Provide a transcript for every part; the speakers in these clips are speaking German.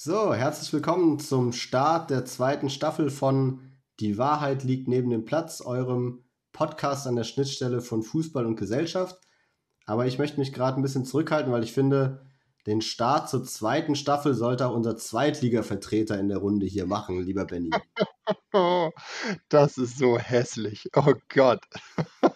So, herzlich willkommen zum Start der zweiten Staffel von Die Wahrheit liegt neben dem Platz, eurem Podcast an der Schnittstelle von Fußball und Gesellschaft. Aber ich möchte mich gerade ein bisschen zurückhalten, weil ich finde, den Start zur zweiten Staffel sollte auch unser Zweitliga-Vertreter in der Runde hier machen, lieber Benny. das ist so hässlich. Oh Gott.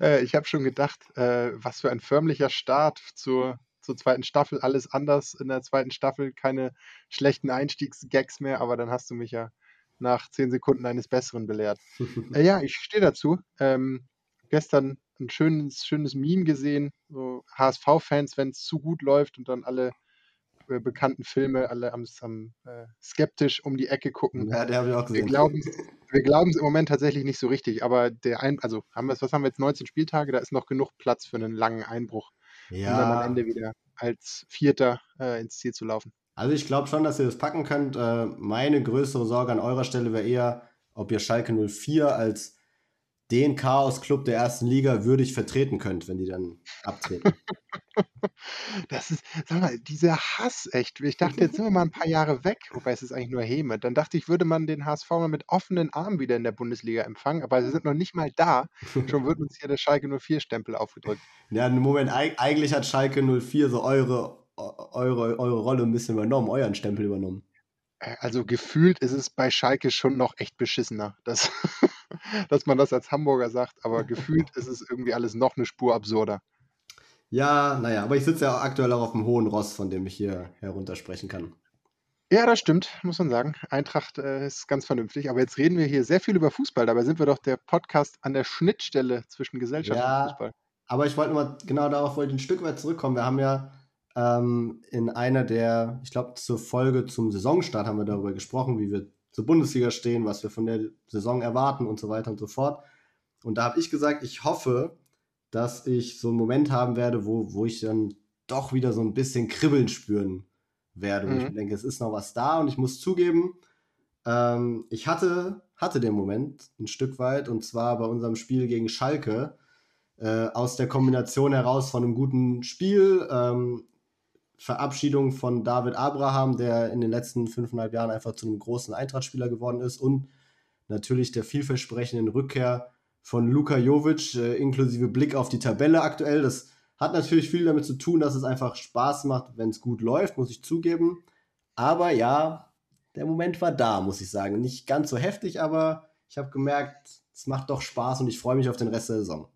Äh, ich habe schon gedacht, äh, was für ein förmlicher Start zur zur zweiten Staffel alles anders in der zweiten Staffel, keine schlechten Einstiegsgags mehr, aber dann hast du mich ja nach zehn Sekunden eines Besseren belehrt. äh, ja, ich stehe dazu. Ähm, gestern ein schönes, schönes Meme gesehen, so HSV-Fans, wenn es zu gut läuft und dann alle äh, bekannten Filme alle am, am äh, skeptisch um die Ecke gucken. Ja, der habe ich auch gesehen. Wir glauben es im Moment tatsächlich nicht so richtig, aber der ein, also haben wir, was haben wir jetzt, 19 Spieltage, da ist noch genug Platz für einen langen Einbruch ja. um dann am Ende wieder als Vierter äh, ins Ziel zu laufen. Also ich glaube schon, dass ihr das packen könnt. Äh, meine größere Sorge an eurer Stelle wäre eher, ob ihr Schalke 04 als den Chaos-Club der ersten Liga würdig vertreten könnt, wenn die dann abtreten. Das ist, sag mal, dieser Hass echt. Ich dachte, jetzt sind wir mal ein paar Jahre weg, wobei es ist eigentlich nur Häme. Dann dachte ich, würde man den HSV mal mit offenen Armen wieder in der Bundesliga empfangen, aber sie sind noch nicht mal da. Schon wird uns hier der Schalke 04-Stempel aufgedrückt. Ja, im Moment, eigentlich hat Schalke 04 so eure, eure, eure Rolle ein bisschen übernommen, euren Stempel übernommen. Äh, also gefühlt ist es bei Schalke schon noch echt beschissener, dass, dass man das als Hamburger sagt, aber gefühlt ist es irgendwie alles noch eine Spur absurder. Ja, naja, aber ich sitze ja aktuell auch auf dem hohen Ross, von dem ich hier heruntersprechen kann. Ja, das stimmt, muss man sagen. Eintracht äh, ist ganz vernünftig. Aber jetzt reden wir hier sehr viel über Fußball. Dabei sind wir doch der Podcast an der Schnittstelle zwischen Gesellschaft ja, und Fußball. Aber ich wollte mal genau darauf wollte ich ein Stück weit zurückkommen. Wir haben ja ähm, in einer der, ich glaube, zur Folge zum Saisonstart haben wir darüber gesprochen, wie wir zur Bundesliga stehen, was wir von der Saison erwarten und so weiter und so fort. Und da habe ich gesagt, ich hoffe, dass ich so einen Moment haben werde, wo, wo ich dann doch wieder so ein bisschen Kribbeln spüren werde. Mhm. ich denke, es ist noch was da und ich muss zugeben, ähm, ich hatte, hatte den Moment ein Stück weit und zwar bei unserem Spiel gegen Schalke. Äh, aus der Kombination heraus von einem guten Spiel, ähm, Verabschiedung von David Abraham, der in den letzten fünfeinhalb Jahren einfach zu einem großen Eintrachtspieler geworden ist und natürlich der vielversprechenden Rückkehr von Luka Jovic, äh, inklusive Blick auf die Tabelle aktuell. Das hat natürlich viel damit zu tun, dass es einfach Spaß macht, wenn es gut läuft, muss ich zugeben. Aber ja, der Moment war da, muss ich sagen. Nicht ganz so heftig, aber ich habe gemerkt, es macht doch Spaß und ich freue mich auf den Rest der Saison.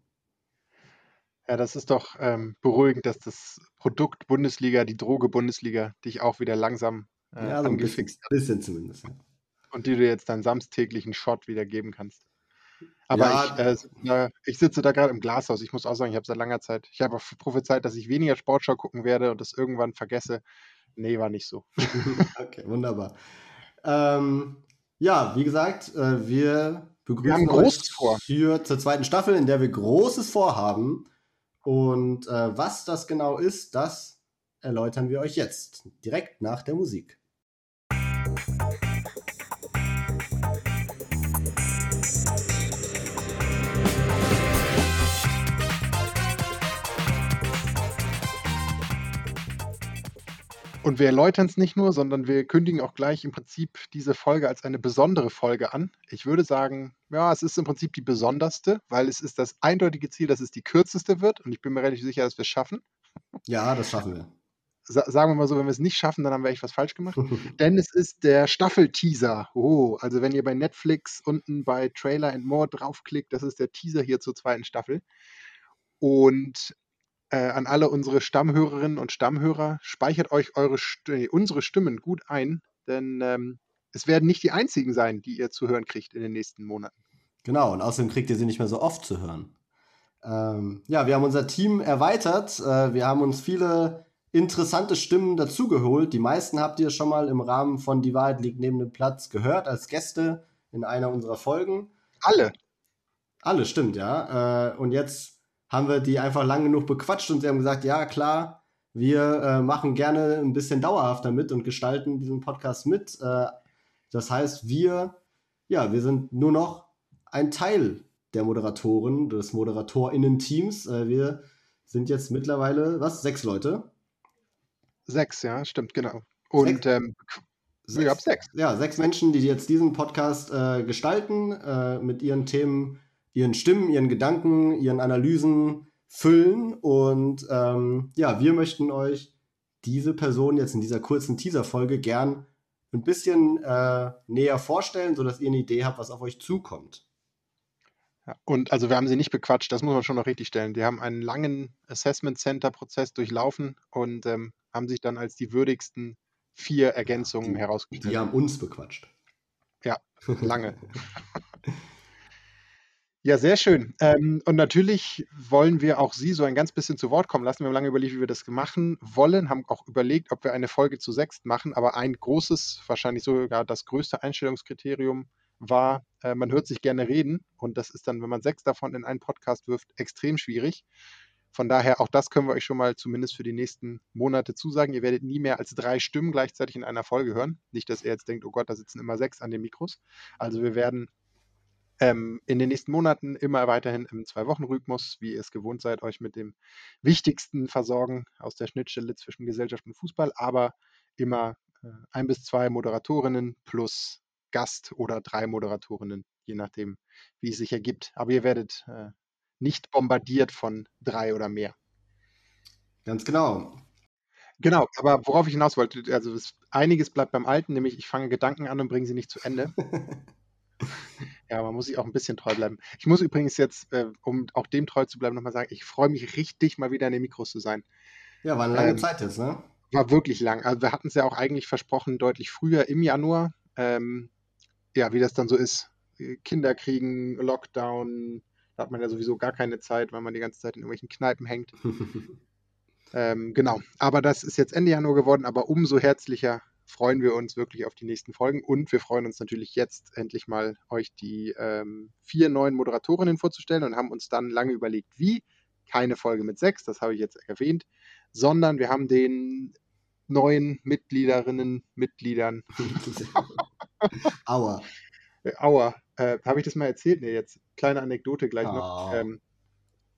Ja, das ist doch ähm, beruhigend, dass das Produkt Bundesliga, die Droge Bundesliga, dich auch wieder langsam äh, ja, so angefixt hat. Ein bisschen zumindest. Und die du jetzt deinen samstäglichen Shot wieder geben kannst. Aber ja, ich, äh, ich sitze da gerade im Glashaus. Ich muss auch sagen, ich habe seit langer Zeit, ich habe prophezeit, dass ich weniger Sportschau gucken werde und das irgendwann vergesse. Nee, war nicht so. okay, wunderbar. Ähm, ja, wie gesagt, äh, wir begrüßen wir euch vor. für zur zweiten Staffel, in der wir Großes vorhaben. Und äh, was das genau ist, das erläutern wir euch jetzt, direkt nach der Musik. Und wir erläutern es nicht nur, sondern wir kündigen auch gleich im Prinzip diese Folge als eine besondere Folge an. Ich würde sagen, ja, es ist im Prinzip die besonderste, weil es ist das eindeutige Ziel, dass es die kürzeste wird. Und ich bin mir relativ sicher, dass wir es schaffen. Ja, das schaffen wir. Sa sagen wir mal so, wenn wir es nicht schaffen, dann haben wir echt was falsch gemacht. Denn es ist der Staffelteaser. Oh, also wenn ihr bei Netflix unten bei Trailer and More draufklickt, das ist der Teaser hier zur zweiten Staffel. Und äh, an alle unsere Stammhörerinnen und Stammhörer, speichert euch eure St unsere Stimmen gut ein, denn ähm, es werden nicht die einzigen sein, die ihr zu hören kriegt in den nächsten Monaten. Genau, und außerdem kriegt ihr sie nicht mehr so oft zu hören. Ähm, ja, wir haben unser Team erweitert. Äh, wir haben uns viele interessante Stimmen dazugeholt. Die meisten habt ihr schon mal im Rahmen von Die Wahrheit liegt neben dem Platz gehört als Gäste in einer unserer Folgen. Alle. Alle, stimmt, ja. Äh, und jetzt haben wir die einfach lang genug bequatscht und sie haben gesagt, ja klar, wir äh, machen gerne ein bisschen dauerhafter mit und gestalten diesen Podcast mit. Äh, das heißt, wir, ja, wir sind nur noch ein Teil der Moderatoren, des ModeratorInnen-Teams. Äh, wir sind jetzt mittlerweile, was, sechs Leute? Sechs, ja, stimmt, genau. Und ähm, sechs, ja, sechs. Ja, sechs Menschen, die jetzt diesen Podcast äh, gestalten, äh, mit ihren Themen, ihren Stimmen, ihren Gedanken, ihren Analysen füllen. Und ähm, ja, wir möchten euch diese Person jetzt in dieser kurzen Teaser-Folge gern ein bisschen äh, näher vorstellen, sodass ihr eine Idee habt, was auf euch zukommt. Ja, und also wir haben sie nicht bequatscht, das muss man schon noch richtig stellen. Die haben einen langen Assessment Center Prozess durchlaufen und ähm, haben sich dann als die würdigsten vier Ergänzungen die, herausgestellt. Die haben uns bequatscht. Ja, lange. ja, sehr schön. Ähm, und natürlich wollen wir auch Sie so ein ganz bisschen zu Wort kommen lassen. Wir haben lange überlegt, wie wir das machen wollen, haben auch überlegt, ob wir eine Folge zu sechst machen. Aber ein großes, wahrscheinlich sogar das größte Einstellungskriterium war, äh, man hört sich gerne reden. Und das ist dann, wenn man sechs davon in einen Podcast wirft, extrem schwierig. Von daher, auch das können wir euch schon mal zumindest für die nächsten Monate zusagen. Ihr werdet nie mehr als drei Stimmen gleichzeitig in einer Folge hören. Nicht, dass ihr jetzt denkt, oh Gott, da sitzen immer sechs an den Mikros. Also wir werden ähm, in den nächsten Monaten immer weiterhin im Zwei-Wochen-Rhythmus, wie ihr es gewohnt seid, euch mit dem Wichtigsten versorgen aus der Schnittstelle zwischen Gesellschaft und Fußball, aber immer äh, ein bis zwei Moderatorinnen plus Gast oder drei Moderatorinnen, je nachdem, wie es sich ergibt. Aber ihr werdet äh, nicht bombardiert von drei oder mehr. Ganz genau. Genau, aber worauf ich hinaus wollte, also es, einiges bleibt beim Alten, nämlich ich fange Gedanken an und bringe sie nicht zu Ende. ja, man muss sich auch ein bisschen treu bleiben. Ich muss übrigens jetzt, äh, um auch dem treu zu bleiben, nochmal sagen, ich freue mich richtig, mal wieder in den Mikros zu sein. Ja, war eine lange ähm, Zeit jetzt, ne? War wirklich lang. Also wir hatten es ja auch eigentlich versprochen, deutlich früher im Januar. Ähm, ja, wie das dann so ist. Kinder kriegen, Lockdown, da hat man ja sowieso gar keine Zeit, weil man die ganze Zeit in irgendwelchen Kneipen hängt. ähm, genau, aber das ist jetzt Ende Januar geworden, aber umso herzlicher freuen wir uns wirklich auf die nächsten Folgen und wir freuen uns natürlich jetzt endlich mal, euch die ähm, vier neuen Moderatorinnen vorzustellen und haben uns dann lange überlegt, wie. Keine Folge mit sechs, das habe ich jetzt erwähnt, sondern wir haben den neuen Mitgliederinnen, Mitgliedern. Aua. Aua. Äh, Habe ich das mal erzählt? Nee, jetzt kleine Anekdote gleich oh. noch. Ähm,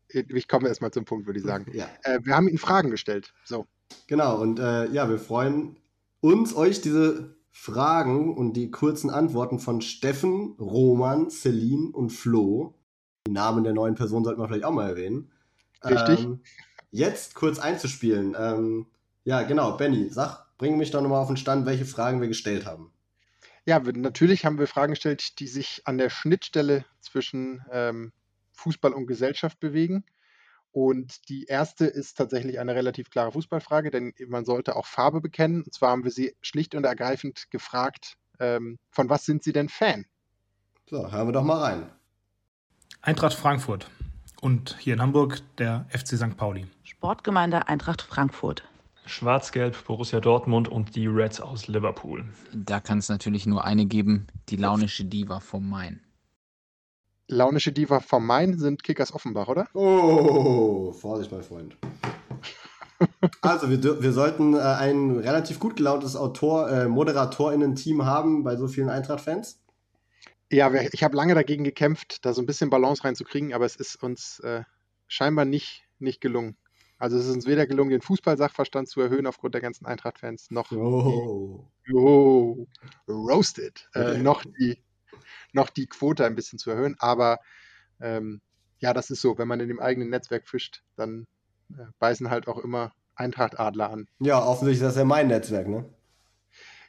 ich komme erstmal zum Punkt, würde ich sagen. Ja. Äh, wir haben Ihnen Fragen gestellt. So. Genau, und äh, ja, wir freuen uns, euch diese Fragen und die kurzen Antworten von Steffen, Roman, Celine und Flo, die Namen der neuen Person sollten wir vielleicht auch mal erwähnen. Richtig. Ähm, jetzt kurz einzuspielen. Ähm, ja, genau, Benny, sag, bring mich doch nochmal auf den Stand, welche Fragen wir gestellt haben. Ja, natürlich haben wir Fragen gestellt, die sich an der Schnittstelle zwischen ähm, Fußball und Gesellschaft bewegen. Und die erste ist tatsächlich eine relativ klare Fußballfrage, denn man sollte auch Farbe bekennen. Und zwar haben wir sie schlicht und ergreifend gefragt, ähm, von was sind Sie denn Fan? So, hören wir doch mal rein. Eintracht Frankfurt und hier in Hamburg der FC St. Pauli. Sportgemeinde Eintracht Frankfurt. Schwarz-Gelb, Borussia Dortmund und die Reds aus Liverpool. Da kann es natürlich nur eine geben, die launische Diva vom Main. Launische Diva vom Main sind Kickers Offenbach, oder? Oh, Vorsicht, mein Freund. also, wir, wir sollten äh, ein relativ gut gelauntes Autor, äh, ModeratorInnen-Team haben bei so vielen Eintracht-Fans. Ja, ich habe lange dagegen gekämpft, da so ein bisschen Balance reinzukriegen, aber es ist uns äh, scheinbar nicht, nicht gelungen. Also es ist uns weder gelungen, den Fußballsachverstand zu erhöhen aufgrund der ganzen Eintracht-Fans, noch oh. die, oh, roasted, äh, noch, die, noch die Quote ein bisschen zu erhöhen. Aber ähm, ja, das ist so, wenn man in dem eigenen Netzwerk fischt, dann äh, beißen halt auch immer Eintracht-Adler an. Ja, offensichtlich ist das ja mein Netzwerk, ne?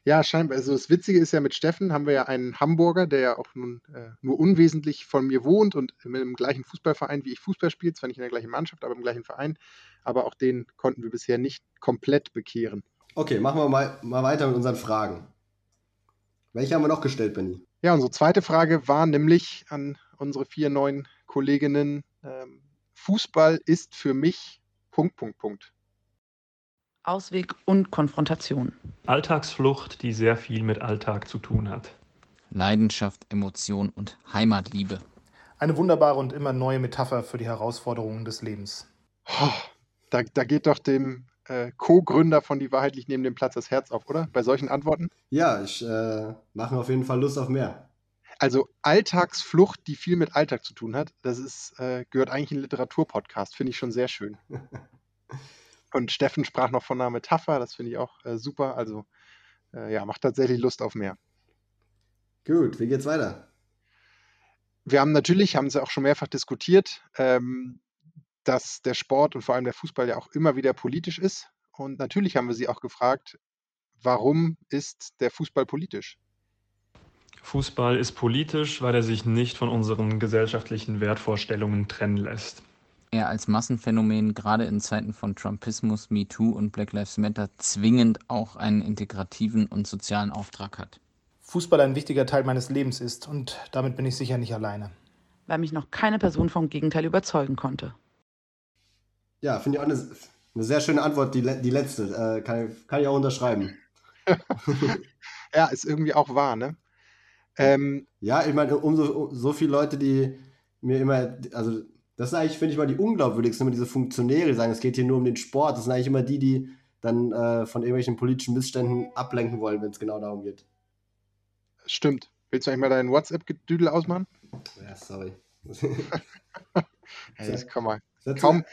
Ja, scheinbar. Also das Witzige ist ja, mit Steffen haben wir ja einen Hamburger, der ja auch nun äh, nur unwesentlich von mir wohnt und mit dem gleichen Fußballverein wie ich Fußball spielt, zwar nicht in der gleichen Mannschaft, aber im gleichen Verein. Aber auch den konnten wir bisher nicht komplett bekehren. Okay, machen wir mal, mal weiter mit unseren Fragen. Welche haben wir noch gestellt, Benny? Ja, unsere zweite Frage war nämlich an unsere vier neuen Kolleginnen: ähm, Fußball ist für mich Punkt, Punkt, Punkt. Ausweg und Konfrontation. Alltagsflucht, die sehr viel mit Alltag zu tun hat. Leidenschaft, Emotion und Heimatliebe. Eine wunderbare und immer neue Metapher für die Herausforderungen des Lebens. Oh, da, da, geht doch dem äh, Co-Gründer von Die Wahrheit liegt neben dem Platz das Herz auf, oder? Bei solchen Antworten? Ja, ich äh, mache mir auf jeden Fall Lust auf mehr. Also Alltagsflucht, die viel mit Alltag zu tun hat, das ist, äh, gehört eigentlich in Literaturpodcast, finde ich schon sehr schön. Und Steffen sprach noch von einer Metapher, das finde ich auch äh, super. Also äh, ja, macht tatsächlich Lust auf mehr. Gut, wie geht's weiter? Wir haben natürlich, haben sie auch schon mehrfach diskutiert, ähm, dass der Sport und vor allem der Fußball ja auch immer wieder politisch ist. Und natürlich haben wir sie auch gefragt, warum ist der Fußball politisch? Fußball ist politisch, weil er sich nicht von unseren gesellschaftlichen Wertvorstellungen trennen lässt. Er als Massenphänomen gerade in Zeiten von Trumpismus, MeToo und Black Lives Matter zwingend auch einen integrativen und sozialen Auftrag hat. Fußball ein wichtiger Teil meines Lebens ist und damit bin ich sicher nicht alleine. Weil mich noch keine Person vom Gegenteil überzeugen konnte. Ja, finde ich auch eine, eine, sehr schöne Antwort, die, die letzte. Äh, kann, kann ich auch unterschreiben. ja, ist irgendwie auch wahr, ne? Ähm, ja, ich meine, umso um so viele Leute, die mir immer, also das ist eigentlich, finde ich mal, die unglaubwürdigsten, immer diese Funktionäre, die sagen, es geht hier nur um den Sport. Das sind eigentlich immer die, die dann äh, von irgendwelchen politischen Missständen ablenken wollen, wenn es genau darum geht. Stimmt. Willst du eigentlich mal deinen WhatsApp-Gedüdel ausmachen? Ja, sorry. hey, komm mal. Kaum.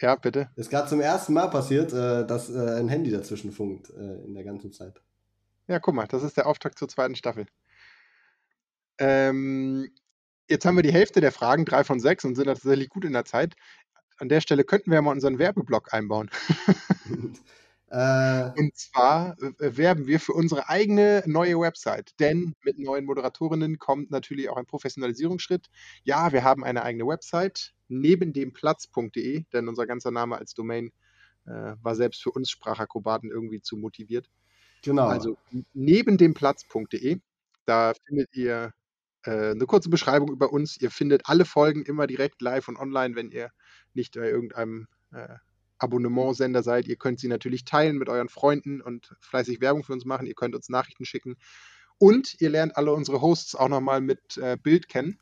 Ja, bitte. Es ist gerade zum ersten Mal passiert, äh, dass äh, ein Handy dazwischen funkt äh, in der ganzen Zeit. Ja, guck mal, das ist der Auftakt zur zweiten Staffel. Ähm, jetzt haben wir die Hälfte der Fragen, drei von sechs, und sind tatsächlich gut in der Zeit. An der Stelle könnten wir mal unseren Werbeblock einbauen. Äh, und zwar äh, werben wir für unsere eigene neue Website, denn mit neuen Moderatorinnen kommt natürlich auch ein Professionalisierungsschritt. Ja, wir haben eine eigene Website, neben dem Platz.de, denn unser ganzer Name als Domain äh, war selbst für uns Sprachakrobaten irgendwie zu motiviert. Genau. Also neben dem Platz.de, da findet ihr äh, eine kurze Beschreibung über uns. Ihr findet alle Folgen immer direkt live und online, wenn ihr nicht bei irgendeinem äh, Abonnementsender seid. Ihr könnt sie natürlich teilen mit euren Freunden und fleißig Werbung für uns machen. Ihr könnt uns Nachrichten schicken. Und ihr lernt alle unsere Hosts auch nochmal mit äh, Bild kennen.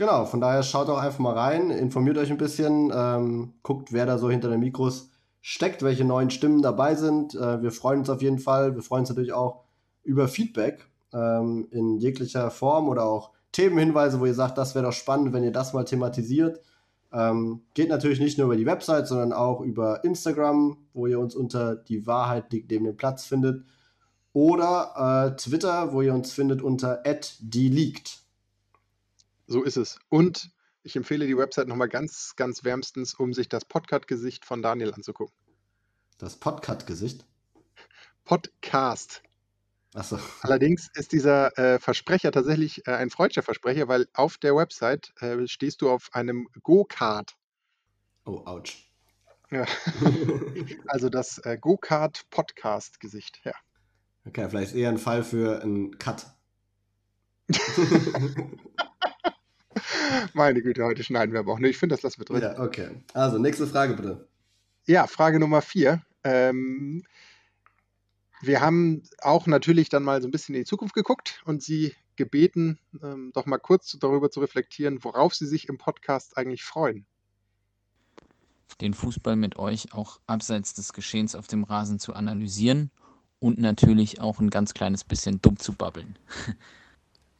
Genau, von daher schaut auch einfach mal rein, informiert euch ein bisschen, ähm, guckt, wer da so hinter den Mikros steckt, welche neuen Stimmen dabei sind. Äh, wir freuen uns auf jeden Fall. Wir freuen uns natürlich auch über Feedback ähm, in jeglicher Form oder auch Themenhinweise, wo ihr sagt, das wäre doch spannend, wenn ihr das mal thematisiert. Ähm, geht natürlich nicht nur über die Website, sondern auch über Instagram, wo ihr uns unter die Wahrheit liegt neben dem Platz findet. Oder äh, Twitter, wo ihr uns findet unter @die So ist es. Und ich empfehle die Website nochmal ganz, ganz wärmstens, um sich das Podcast-Gesicht von Daniel anzugucken. Das Podcast-Gesicht? Podcast. So. Allerdings ist dieser äh, Versprecher tatsächlich äh, ein freudscher Versprecher, weil auf der Website äh, stehst du auf einem Go-Kart. Oh, ouch. Ja. also das äh, Go-Kart-Podcast-Gesicht, ja. Okay, vielleicht eher ein Fall für einen Cut. Meine Güte, heute schneiden wir aber auch. Ne, ich finde, das lassen wir drin. Ja, okay. Also, nächste Frage bitte. Ja, Frage Nummer vier. Ähm, wir haben auch natürlich dann mal so ein bisschen in die Zukunft geguckt und Sie gebeten, ähm, doch mal kurz darüber zu reflektieren, worauf Sie sich im Podcast eigentlich freuen. Den Fußball mit euch auch abseits des Geschehens auf dem Rasen zu analysieren und natürlich auch ein ganz kleines bisschen dumm zu babbeln.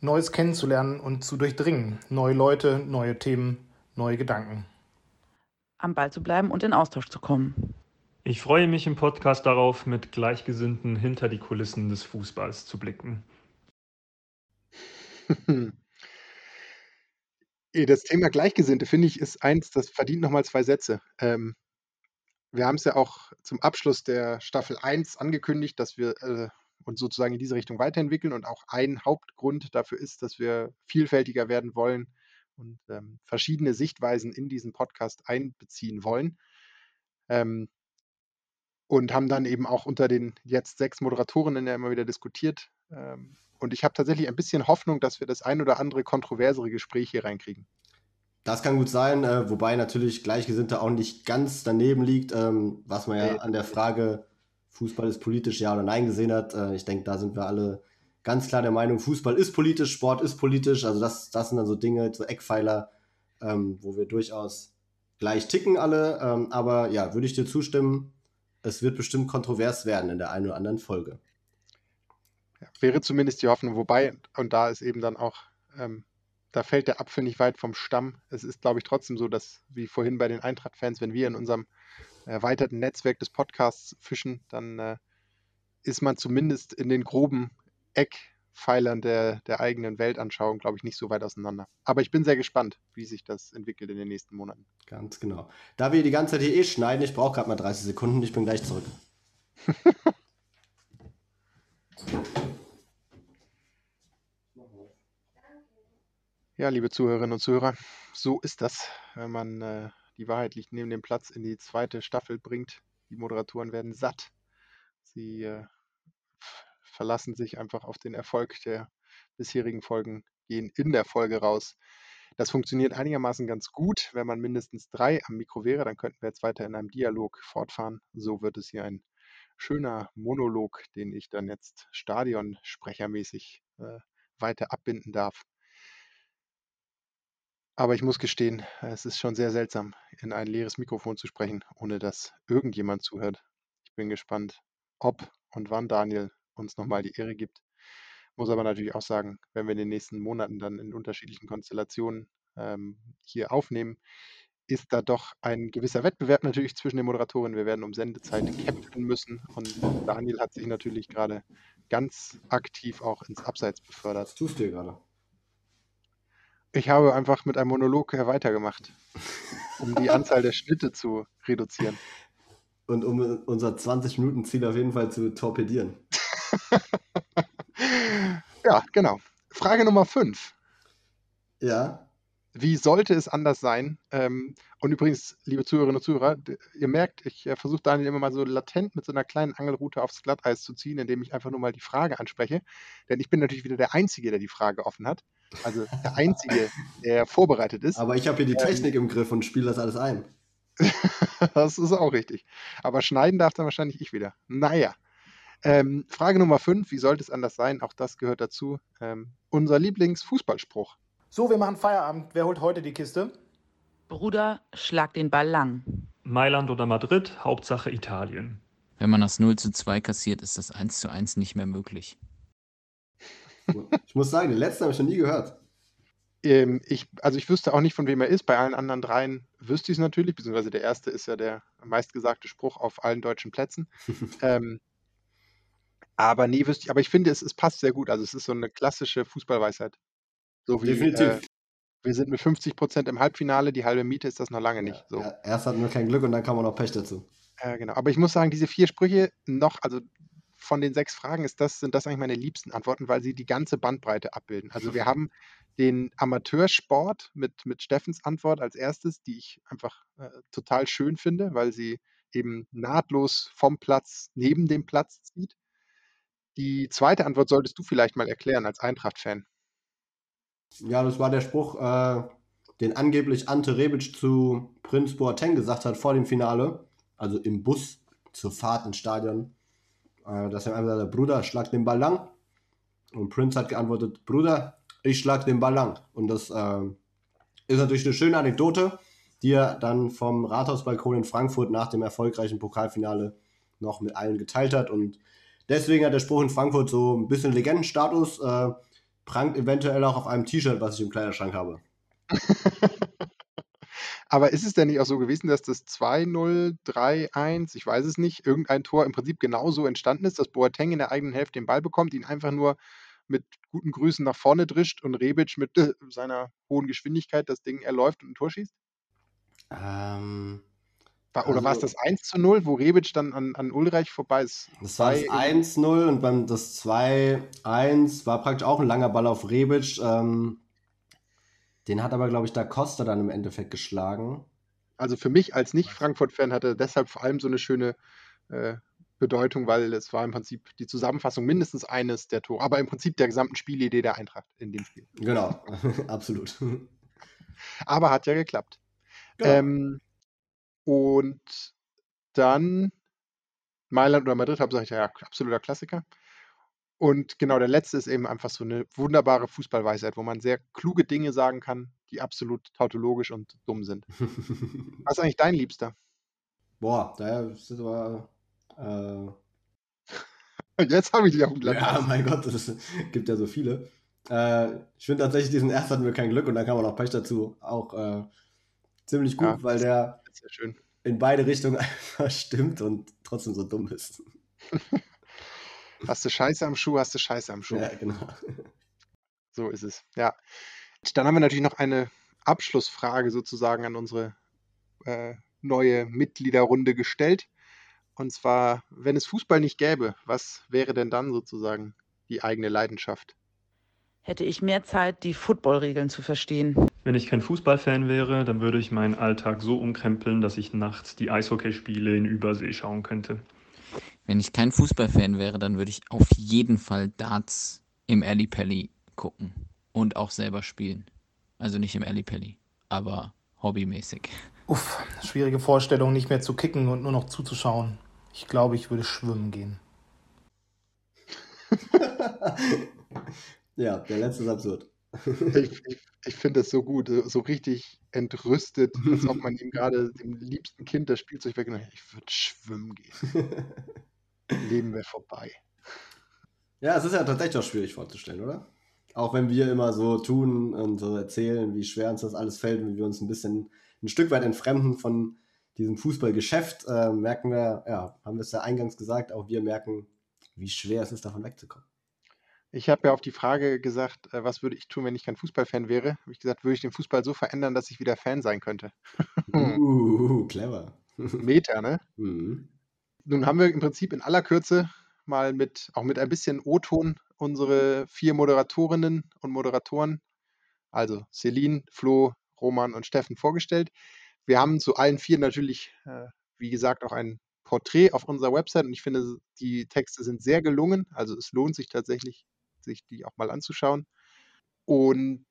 Neues kennenzulernen und zu durchdringen. Neue Leute, neue Themen, neue Gedanken. Am Ball zu bleiben und in Austausch zu kommen. Ich freue mich im Podcast darauf, mit Gleichgesinnten hinter die Kulissen des Fußballs zu blicken. Das Thema Gleichgesinnte, finde ich, ist eins, das verdient nochmal zwei Sätze. Ähm, wir haben es ja auch zum Abschluss der Staffel 1 angekündigt, dass wir äh, uns sozusagen in diese Richtung weiterentwickeln und auch ein Hauptgrund dafür ist, dass wir vielfältiger werden wollen und ähm, verschiedene Sichtweisen in diesen Podcast einbeziehen wollen. Ähm, und haben dann eben auch unter den jetzt sechs Moderatorinnen ja immer wieder diskutiert. Ähm, und ich habe tatsächlich ein bisschen Hoffnung, dass wir das ein oder andere kontroversere Gespräch hier reinkriegen. Das kann gut sein, äh, wobei natürlich Gleichgesinnte auch nicht ganz daneben liegt, ähm, was man ja an der Frage Fußball ist politisch, ja oder nein gesehen hat. Äh, ich denke, da sind wir alle ganz klar der Meinung, Fußball ist politisch, Sport ist politisch. Also das, das sind dann so Dinge, so Eckpfeiler, ähm, wo wir durchaus gleich ticken alle. Ähm, aber ja, würde ich dir zustimmen, es wird bestimmt kontrovers werden in der einen oder anderen Folge. Ja, wäre zumindest die Hoffnung, wobei, und da ist eben dann auch, ähm, da fällt der Apfel nicht weit vom Stamm. Es ist, glaube ich, trotzdem so, dass, wie vorhin bei den Eintracht-Fans, wenn wir in unserem erweiterten Netzwerk des Podcasts fischen, dann äh, ist man zumindest in den groben Eckpfeilern der, der eigenen Weltanschauung, glaube ich, nicht so weit auseinander. Aber ich bin sehr gespannt, wie sich das entwickelt in den nächsten Monaten. Ganz genau. Da wir die ganze Zeit hier eh schneiden, ich brauche gerade mal 30 Sekunden, ich bin gleich zurück. Ja, liebe Zuhörerinnen und Zuhörer, so ist das, wenn man äh, die Wahrheit liegt neben dem Platz in die zweite Staffel bringt. Die Moderatoren werden satt. Sie äh, verlassen sich einfach auf den Erfolg der bisherigen Folgen, gehen in der Folge raus. Das funktioniert einigermaßen ganz gut. Wenn man mindestens drei am Mikro wäre, dann könnten wir jetzt weiter in einem Dialog fortfahren. So wird es hier ein schöner Monolog, den ich dann jetzt stadionsprechermäßig äh, weiter abbinden darf. Aber ich muss gestehen, es ist schon sehr seltsam, in ein leeres Mikrofon zu sprechen, ohne dass irgendjemand zuhört. Ich bin gespannt, ob und wann Daniel uns nochmal die Ehre gibt. Muss aber natürlich auch sagen, wenn wir in den nächsten Monaten dann in unterschiedlichen Konstellationen ähm, hier aufnehmen, ist da doch ein gewisser Wettbewerb natürlich zwischen den Moderatoren. Wir werden um Sendezeit kämpfen müssen und Daniel hat sich natürlich gerade ganz aktiv auch ins Abseits befördert. Was tust du gerade? Ich habe einfach mit einem Monolog äh, weitergemacht, um die Anzahl der Schnitte zu reduzieren. Und um unser 20-Minuten-Ziel auf jeden Fall zu torpedieren. ja, genau. Frage Nummer 5. Ja. Wie sollte es anders sein? Ähm, und übrigens, liebe Zuhörerinnen und Zuhörer, ihr merkt, ich äh, versuche Daniel immer mal so latent mit so einer kleinen Angelrute aufs Glatteis zu ziehen, indem ich einfach nur mal die Frage anspreche. Denn ich bin natürlich wieder der Einzige, der die Frage offen hat. Also der Einzige, der vorbereitet ist. Aber ich habe hier die ähm, Technik im Griff und spiele das alles ein. das ist auch richtig. Aber schneiden darf dann wahrscheinlich ich wieder. Naja. Ähm, Frage Nummer 5, wie sollte es anders sein? Auch das gehört dazu. Ähm, unser Lieblingsfußballspruch. So, wir machen Feierabend. Wer holt heute die Kiste? Bruder, schlag den Ball lang. Mailand oder Madrid, Hauptsache Italien. Wenn man das 0 zu 2 kassiert, ist das 1 zu 1 nicht mehr möglich. Ich muss sagen, den letzten habe ich noch nie gehört. Ähm, ich, also ich wüsste auch nicht, von wem er ist. Bei allen anderen dreien wüsste ich es natürlich, beziehungsweise der erste ist ja der meistgesagte Spruch auf allen deutschen Plätzen. ähm, aber nee, wüsste ich, aber ich finde, es, es passt sehr gut. Also es ist so eine klassische Fußballweisheit. So wie, Definitiv. Äh, wir sind mit 50 Prozent im Halbfinale, die halbe Miete ist das noch lange nicht. So. Ja, erst hatten wir kein Glück und dann kam auch noch Pech dazu. Äh, genau. Aber ich muss sagen, diese vier Sprüche noch, also von den sechs Fragen ist das, sind das eigentlich meine liebsten Antworten, weil sie die ganze Bandbreite abbilden. Also wir haben den Amateursport mit, mit Steffens Antwort als erstes, die ich einfach äh, total schön finde, weil sie eben nahtlos vom Platz neben dem Platz zieht. Die zweite Antwort solltest du vielleicht mal erklären als Eintracht-Fan. Ja, das war der Spruch, äh, den angeblich Ante Rebic zu Prinz Boateng gesagt hat vor dem Finale, also im Bus zur Fahrt ins Stadion. Dass er einfach sagt, Bruder, schlag den Ball lang. Und Prince hat geantwortet, Bruder, ich schlag den Ball lang. Und das äh, ist natürlich eine schöne Anekdote, die er dann vom Rathausbalkon in Frankfurt nach dem erfolgreichen Pokalfinale noch mit allen geteilt hat. Und deswegen hat der Spruch in Frankfurt so ein bisschen Legendenstatus, äh, prangt eventuell auch auf einem T-Shirt, was ich im Kleiderschrank habe. Aber ist es denn nicht auch so gewesen, dass das 2-0, 3-1, ich weiß es nicht, irgendein Tor im Prinzip genauso entstanden ist, dass Boateng in der eigenen Hälfte den Ball bekommt, ihn einfach nur mit guten Grüßen nach vorne drischt und Rebic mit äh, seiner hohen Geschwindigkeit das Ding erläuft und ein Tor schießt? Ähm, war, oder also, war es das 1 zu 0, wo Rebic dann an, an Ulreich vorbei ist? Das war das 1-0 und beim das 2-1 war praktisch auch ein langer Ball auf Rebic. Ähm, den hat aber, glaube ich, da Costa dann im Endeffekt geschlagen. Also für mich als Nicht-Frankfurt-Fan hatte deshalb vor allem so eine schöne äh, Bedeutung, weil es war im Prinzip die Zusammenfassung mindestens eines der Tore, aber im Prinzip der gesamten Spielidee der Eintracht in dem Spiel. Genau, absolut. Aber hat ja geklappt. Genau. Ähm, und dann Mailand oder Madrid, habe ich ja absoluter Klassiker. Und genau, der letzte ist eben einfach so eine wunderbare Fußballweisheit, wo man sehr kluge Dinge sagen kann, die absolut tautologisch und dumm sind. Was ist eigentlich dein Liebster? Boah, da ist aber. Äh... Jetzt habe ich dich auf dem Blatt. Ja, mein Gott, es gibt ja so viele. Äh, ich finde tatsächlich, diesen ersten hatten wir kein Glück und dann kam auch noch Pech dazu. Auch äh, ziemlich gut, ja, weil der. In beide Richtungen einfach stimmt und trotzdem so dumm ist. Hast du Scheiße am Schuh, hast du Scheiße am Schuh. Ja, genau. So ist es, ja. Dann haben wir natürlich noch eine Abschlussfrage sozusagen an unsere äh, neue Mitgliederrunde gestellt. Und zwar, wenn es Fußball nicht gäbe, was wäre denn dann sozusagen die eigene Leidenschaft? Hätte ich mehr Zeit, die Footballregeln zu verstehen. Wenn ich kein Fußballfan wäre, dann würde ich meinen Alltag so umkrempeln, dass ich nachts die Eishockeyspiele in Übersee schauen könnte. Wenn ich kein Fußballfan wäre, dann würde ich auf jeden Fall Darts im Alley Pally gucken und auch selber spielen. Also nicht im Alley Pally, aber hobbymäßig. Uff, schwierige Vorstellung, nicht mehr zu kicken und nur noch zuzuschauen. Ich glaube, ich würde schwimmen gehen. ja, der letzte ist absurd. Ich, ich, ich finde das so gut, so richtig entrüstet, als ob man ihm gerade dem liebsten Kind das Spielzeug weggenommen hat. Ich würde schwimmen gehen. Leben wäre vorbei. Ja, es ist ja tatsächlich auch schwierig vorzustellen, oder? Auch wenn wir immer so tun und so erzählen, wie schwer uns das alles fällt, wie wir uns ein bisschen ein Stück weit entfremden von diesem Fußballgeschäft, äh, merken wir, ja, haben wir es ja eingangs gesagt, auch wir merken, wie schwer es ist, davon wegzukommen. Ich habe ja auf die Frage gesagt, äh, was würde ich tun, wenn ich kein Fußballfan wäre? Habe ich gesagt, würde ich den Fußball so verändern, dass ich wieder Fan sein könnte. Uh, clever. Meter, ne? Mhm. Nun haben wir im Prinzip in aller Kürze mal mit, auch mit ein bisschen O-Ton unsere vier Moderatorinnen und Moderatoren, also Celine, Flo, Roman und Steffen vorgestellt. Wir haben zu allen vier natürlich, äh, wie gesagt, auch ein Porträt auf unserer Website und ich finde, die Texte sind sehr gelungen. Also es lohnt sich tatsächlich, sich die auch mal anzuschauen. Und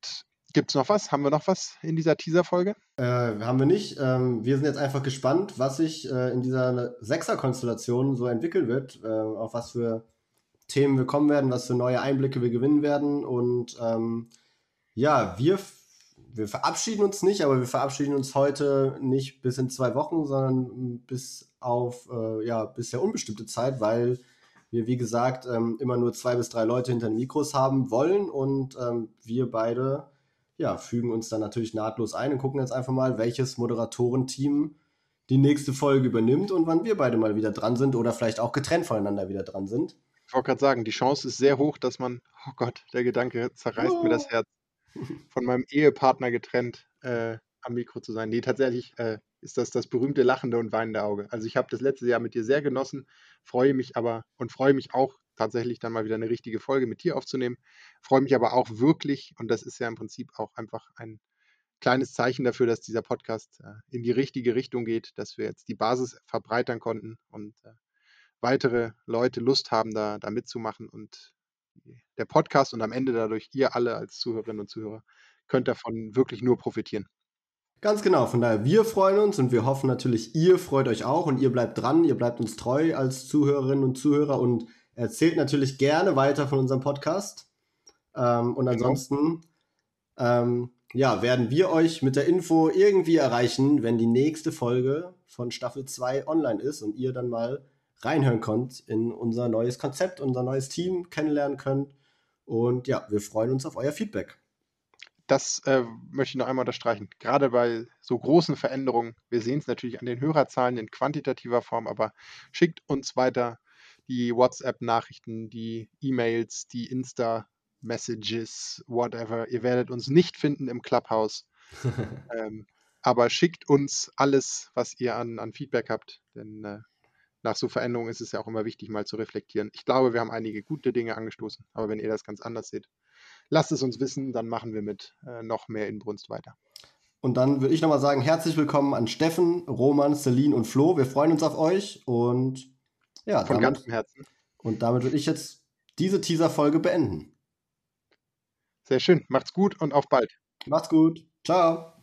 gibt es noch was? Haben wir noch was in dieser Teaser-Folge? Äh, haben wir nicht. Ähm, wir sind jetzt einfach gespannt, was sich äh, in dieser Sechser-Konstellation so entwickeln wird, äh, auf was für Themen wir kommen werden, was für neue Einblicke wir gewinnen werden. Und ähm, ja, wir wir verabschieden uns nicht, aber wir verabschieden uns heute nicht bis in zwei Wochen, sondern bis auf äh, ja bis der unbestimmte Zeit, weil wir wie gesagt ähm, immer nur zwei bis drei Leute hinter den Mikros haben wollen und ähm, wir beide ja fügen uns dann natürlich nahtlos ein und gucken jetzt einfach mal, welches Moderatorenteam die nächste Folge übernimmt und wann wir beide mal wieder dran sind oder vielleicht auch getrennt voneinander wieder dran sind. Ich wollte gerade sagen, die Chance ist sehr hoch, dass man, oh Gott, der Gedanke zerreißt oh. mir das Herz von meinem Ehepartner getrennt äh, am Mikro zu sein. Nee, tatsächlich äh, ist das das berühmte lachende und weinende Auge. Also ich habe das letzte Jahr mit dir sehr genossen, freue mich aber und freue mich auch tatsächlich dann mal wieder eine richtige Folge mit dir aufzunehmen. Freue mich aber auch wirklich, und das ist ja im Prinzip auch einfach ein kleines Zeichen dafür, dass dieser Podcast äh, in die richtige Richtung geht, dass wir jetzt die Basis verbreitern konnten und äh, weitere Leute Lust haben, da, da mitzumachen und der Podcast und am Ende dadurch ihr alle als Zuhörerinnen und Zuhörer könnt davon wirklich nur profitieren. Ganz genau, von daher, wir freuen uns und wir hoffen natürlich, ihr freut euch auch und ihr bleibt dran, ihr bleibt uns treu als Zuhörerinnen und Zuhörer und erzählt natürlich gerne weiter von unserem Podcast. Ähm, und genau. ansonsten, ähm, ja, werden wir euch mit der Info irgendwie erreichen, wenn die nächste Folge von Staffel 2 online ist und ihr dann mal reinhören könnt in unser neues Konzept, unser neues Team kennenlernen könnt. Und ja, wir freuen uns auf euer Feedback. Das äh, möchte ich noch einmal unterstreichen. Gerade bei so großen Veränderungen, wir sehen es natürlich an den Hörerzahlen in quantitativer Form, aber schickt uns weiter die WhatsApp-Nachrichten, die E-Mails, die Insta-Messages, whatever. Ihr werdet uns nicht finden im Clubhouse. ähm, aber schickt uns alles, was ihr an, an Feedback habt, denn äh, nach so Veränderungen ist es ja auch immer wichtig, mal zu reflektieren. Ich glaube, wir haben einige gute Dinge angestoßen, aber wenn ihr das ganz anders seht, lasst es uns wissen, dann machen wir mit äh, noch mehr Inbrunst weiter. Und dann würde ich nochmal sagen, herzlich willkommen an Steffen, Roman, Celine und Flo. Wir freuen uns auf euch und ja, von damit, ganzem Herzen. Und damit würde ich jetzt diese Teaser-Folge beenden. Sehr schön. Macht's gut und auf bald. Macht's gut. Ciao.